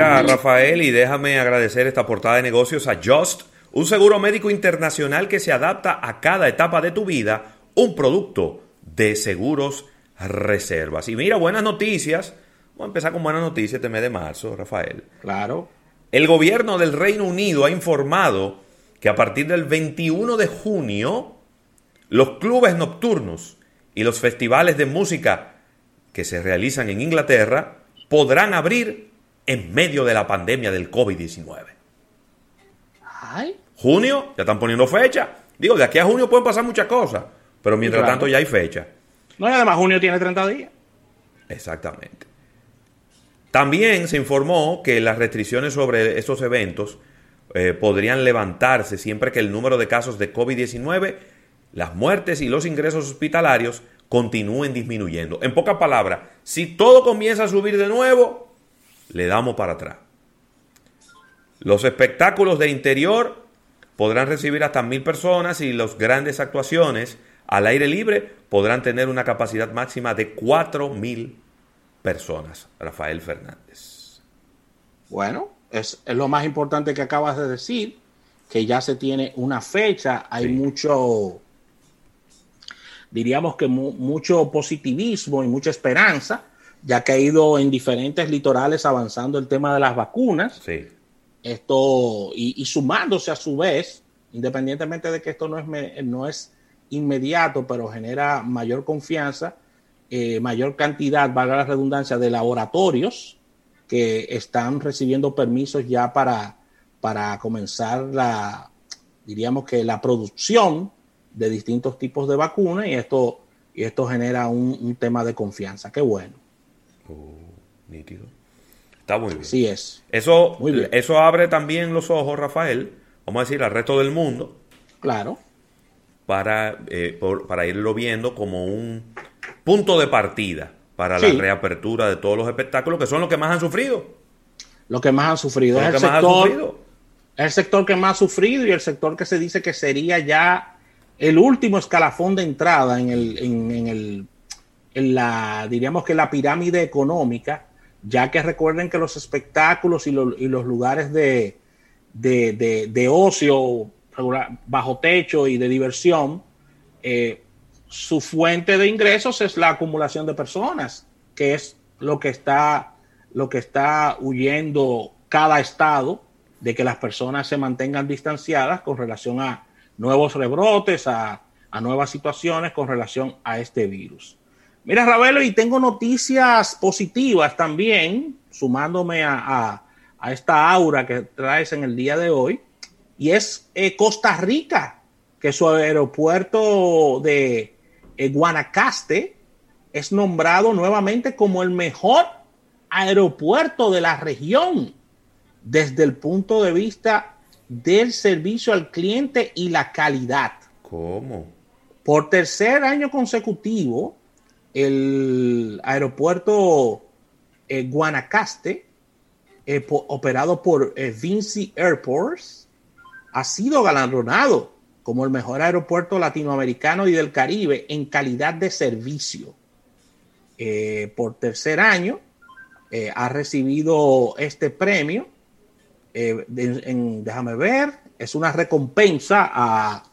Mira, Rafael, y déjame agradecer esta portada de negocios a Just, un seguro médico internacional que se adapta a cada etapa de tu vida, un producto de seguros reservas. Y mira, buenas noticias. Voy a empezar con buenas noticias este mes de marzo, Rafael. Claro. El gobierno del Reino Unido ha informado que a partir del 21 de junio, los clubes nocturnos y los festivales de música que se realizan en Inglaterra podrán abrir en medio de la pandemia del COVID-19. Junio, ya están poniendo fecha. Digo, de aquí a junio pueden pasar muchas cosas, pero mientras tanto ya hay fecha. No, y además junio tiene 30 días. Exactamente. También se informó que las restricciones sobre estos eventos eh, podrían levantarse siempre que el número de casos de COVID-19, las muertes y los ingresos hospitalarios continúen disminuyendo. En pocas palabras, si todo comienza a subir de nuevo, le damos para atrás. Los espectáculos de interior podrán recibir hasta mil personas y las grandes actuaciones al aire libre podrán tener una capacidad máxima de cuatro mil personas. Rafael Fernández. Bueno, es, lo más importante que acabas de decir, que ya se tiene una fecha, hay mucho, diríamos que mucho positivismo y mucha esperanza, ya que ha ido en diferentes litorales avanzando el tema de las vacunas. Sí. Esto, y, sumándose a su vez, independientemente de que esto no es, no es inmediato, pero genera mayor confianza, eh, mayor cantidad, valga la redundancia, de laboratorios que están recibiendo permisos ya para, para comenzar la, diríamos que la producción de distintos tipos de vacunas y esto, y esto genera un, tema de confianza. Qué bueno. Nítido. Está muy bien. Sí es. Eso, eso abre también los ojos, Rafael, vamos a decir, al resto del mundo. Claro. Para, eh, para irlo viendo como un punto de partida para la reapertura de todos los espectáculos, que son los que más han sufrido. Los que más han sufrido. Es el, sector, el sector que más ha sufrido y el sector que se dice que sería ya el último escalafón de entrada en el, en, el, la, diríamos que la pirámide económica, ya que recuerden que los espectáculos y, y los lugares de, de, de, ocio bajo techo y de diversión, eh, su fuente de ingresos es la acumulación de personas, que es lo que está, lo que está huyendo cada estado de que las personas se mantengan distanciadas con relación a nuevos rebrotes, a, nuevas situaciones con relación a este virus. Mira, Ravelo, y tengo noticias positivas también, sumándome a, esta aura que traes en el día de hoy, y es eh, Costa Rica, que su aeropuerto de, eh, Guanacaste es nombrado nuevamente como el mejor aeropuerto de la región desde el punto de vista del servicio al cliente y la calidad. ¿Cómo? Por tercer año consecutivo, el aeropuerto eh, Guanacaste, eh, operado por Vinci Airports, ha sido galardonado como el mejor aeropuerto latinoamericano y del Caribe en calidad de servicio. Eh, por tercer año eh, ha recibido este premio. Eh, déjame ver, es una recompensa a,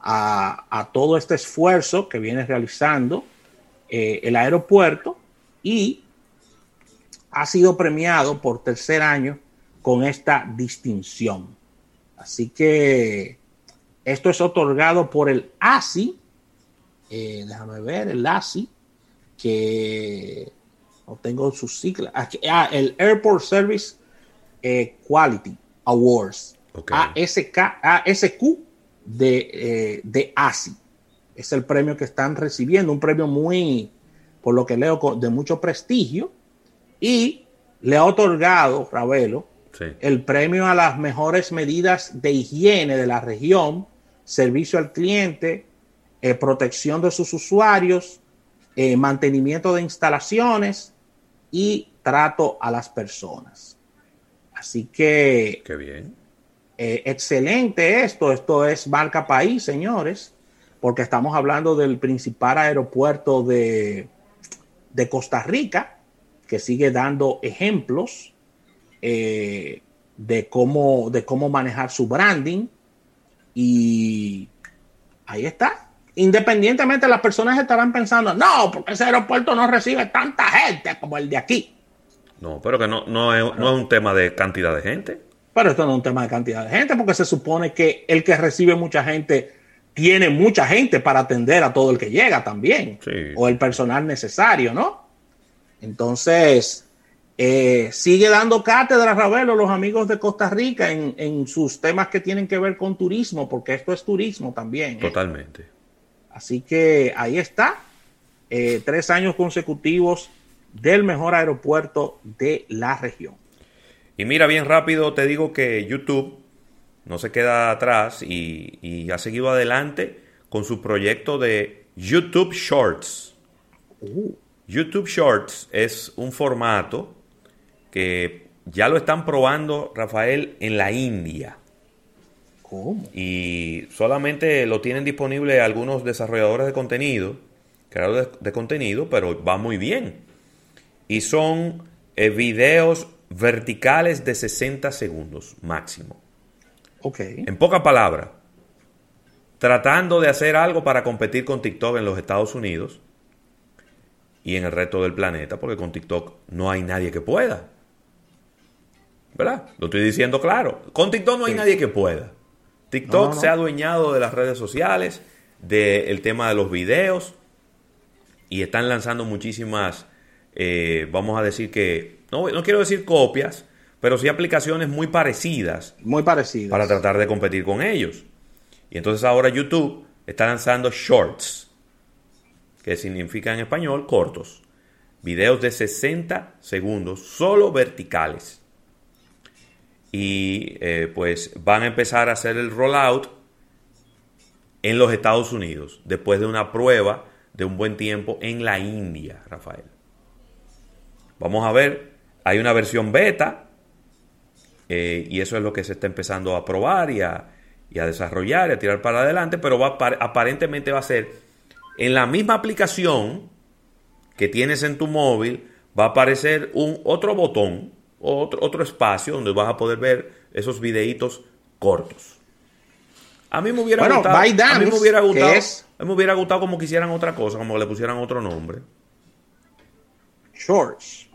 a, todo este esfuerzo que viene realizando el aeropuerto y ha sido premiado por tercer año con esta distinción. Así que esto es otorgado por el ASI, eh, déjame ver, el ASI, que no tengo su sigla, ah, el Airport Service eh, Quality Awards, ASK, ASQ de, eh, de ASI. Es el premio que están recibiendo, un premio muy, por lo que leo, de mucho prestigio, y le ha otorgado, Ravelo, el premio a las mejores medidas de higiene de la región servicio al cliente, eh, protección de sus usuarios, eh, mantenimiento de instalaciones y trato a las personas. Así que... Qué bien. Eh, excelente esto, esto es marca país, señores, porque estamos hablando del principal aeropuerto de, de Costa Rica, que sigue dando ejemplos eh, de, cómo, de cómo manejar su branding. Y ahí está. Independientemente, las personas estarán pensando, no, porque ese aeropuerto no recibe tanta gente como el de aquí. No, pero que no, no, es, no es un tema de cantidad de gente. Pero esto no es un tema de cantidad de gente, porque se supone que el que recibe mucha gente tiene mucha gente para atender a todo el que llega también, Sí. o el personal necesario, ¿no? Entonces, eh, sigue dando cátedra, Ravelo, los amigos de Costa Rica en, en sus temas que tienen que ver con turismo, porque esto es turismo también. ¿eh? Totalmente. Así que ahí está, eh, tres años consecutivos del mejor aeropuerto de la región. Y mira, bien rápido te digo que YouTube no se queda atrás y, y ha seguido adelante con su proyecto de YouTube Shorts. Uh, YouTube Shorts es un formato que ya lo están probando, Rafael, en la India. ¿Cómo? Y solamente lo tienen disponible algunos desarrolladores de contenido, creadores de, de contenido, pero va muy bien. Y son eh, videos verticales de 60 segundos máximo. Ok. En pocas palabras, tratando de hacer algo para competir con TikTok en los Estados Unidos y en el resto del planeta, porque con TikTok no hay nadie que pueda. ¿Verdad? Lo estoy diciendo claro. Con TikTok no hay Sí. nadie que pueda. TikTok No, no, no. se ha adueñado de las redes sociales, del tema de los videos, y están lanzando muchísimas, eh, vamos a decir que, no, no quiero decir copias, pero sí aplicaciones muy parecidas Muy parecido. para tratar de competir con ellos. Y entonces ahora YouTube está lanzando shorts, que significa en español cortos. Videos de 60 segundos, solo verticales. Y eh, pues van a empezar a hacer el rollout en los Estados Unidos, después de una prueba de un buen tiempo en la India, Rafael. Vamos a ver, hay una versión beta, eh, y eso es lo que se está empezando a probar y a, y a desarrollar y a tirar para adelante, pero va, aparentemente va a ser en la misma aplicación que tienes en tu móvil, va a aparecer un otro botón, otro, otro espacio donde vas a poder ver esos videitos cortos. A mí me hubiera Bueno, gustado, a mí me hubiera gustado, es- a mí me hubiera gustado como quisieran otra cosa, como que le pusieran otro nombre. Shorts.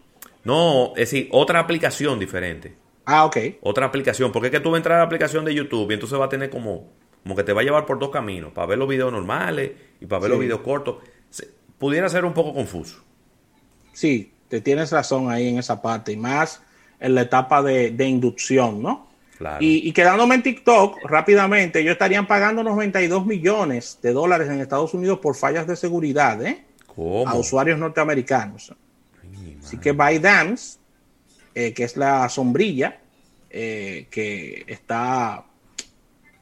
No, es decir, otra aplicación diferente. Ah, ok. otra aplicación. Porque es que tú vas a entrar a la aplicación de YouTube y entonces va a tener como, como que te va a llevar por dos caminos, para ver los videos normales y para ver Sí. los videos cortos. Pudiera ser un poco confuso. Sí, te tienes razón ahí en esa parte. Y más en la etapa de, de inducción, ¿no? Claro. Y, y quedándome en TikTok, rápidamente, ellos estarían pagando 92 millones de dólares en Estados Unidos por fallas de seguridad, ¿eh? ¿Cómo? A usuarios norteamericanos. Ay, Así que ByteDance, eh, que es la sombrilla eh, que está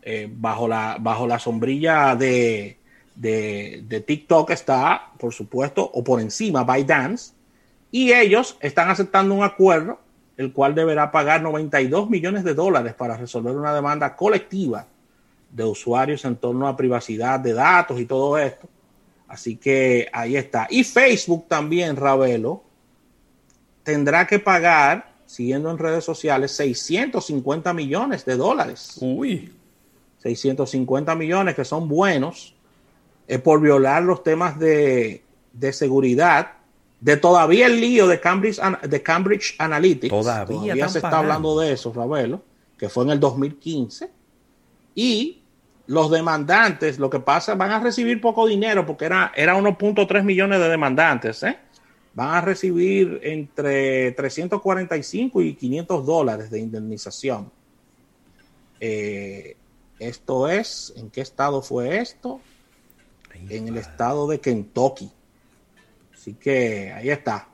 eh, bajo, la, bajo la sombrilla de, de, de TikTok, está, por supuesto, o por encima ByteDance, y ellos están aceptando un acuerdo, el cual deberá pagar 92 millones de dólares para resolver una demanda colectiva de usuarios en torno a privacidad de datos y todo esto. Así que ahí está. Y Facebook también, Ravelo, tendrá que pagar, siguiendo en redes sociales, 650 millones de dólares. Uy. 650 millones que son buenos eh, por violar los temas de, de seguridad. De todavía el lío de Cambridge, de Cambridge Analytics. Todavía están se está hablando de eso, Ravelo, que fue en el 2015. Y los demandantes, lo que pasa, van a recibir poco dinero porque era, era 1.3 millones de demandantes. ¿eh? Van a recibir entre 345 y 500 dólares de indemnización. Eh, esto es, ¿en qué estado fue esto? Ay, En el estado de Kentucky. Así que ahí está.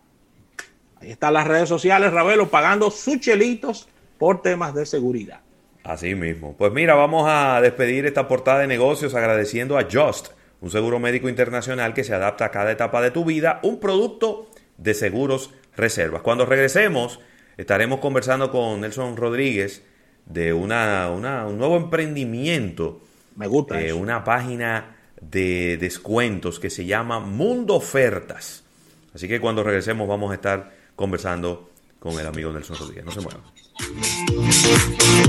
Ahí están las redes sociales, Ravelo, pagando sus chelitos por temas de seguridad. Así mismo. Pues mira, vamos a despedir esta portada de negocios agradeciendo a Just, un seguro médico internacional que se adapta a cada etapa de tu vida, un producto de seguros reservas. Cuando regresemos, estaremos conversando con Nelson Rodríguez de una, una- un nuevo emprendimiento, Me gusta eh, eso. una página de descuentos que se llama Mundo Ofertas. Así que cuando regresemos vamos a estar conversando con el amigo Nelson Rodríguez. No se muevan.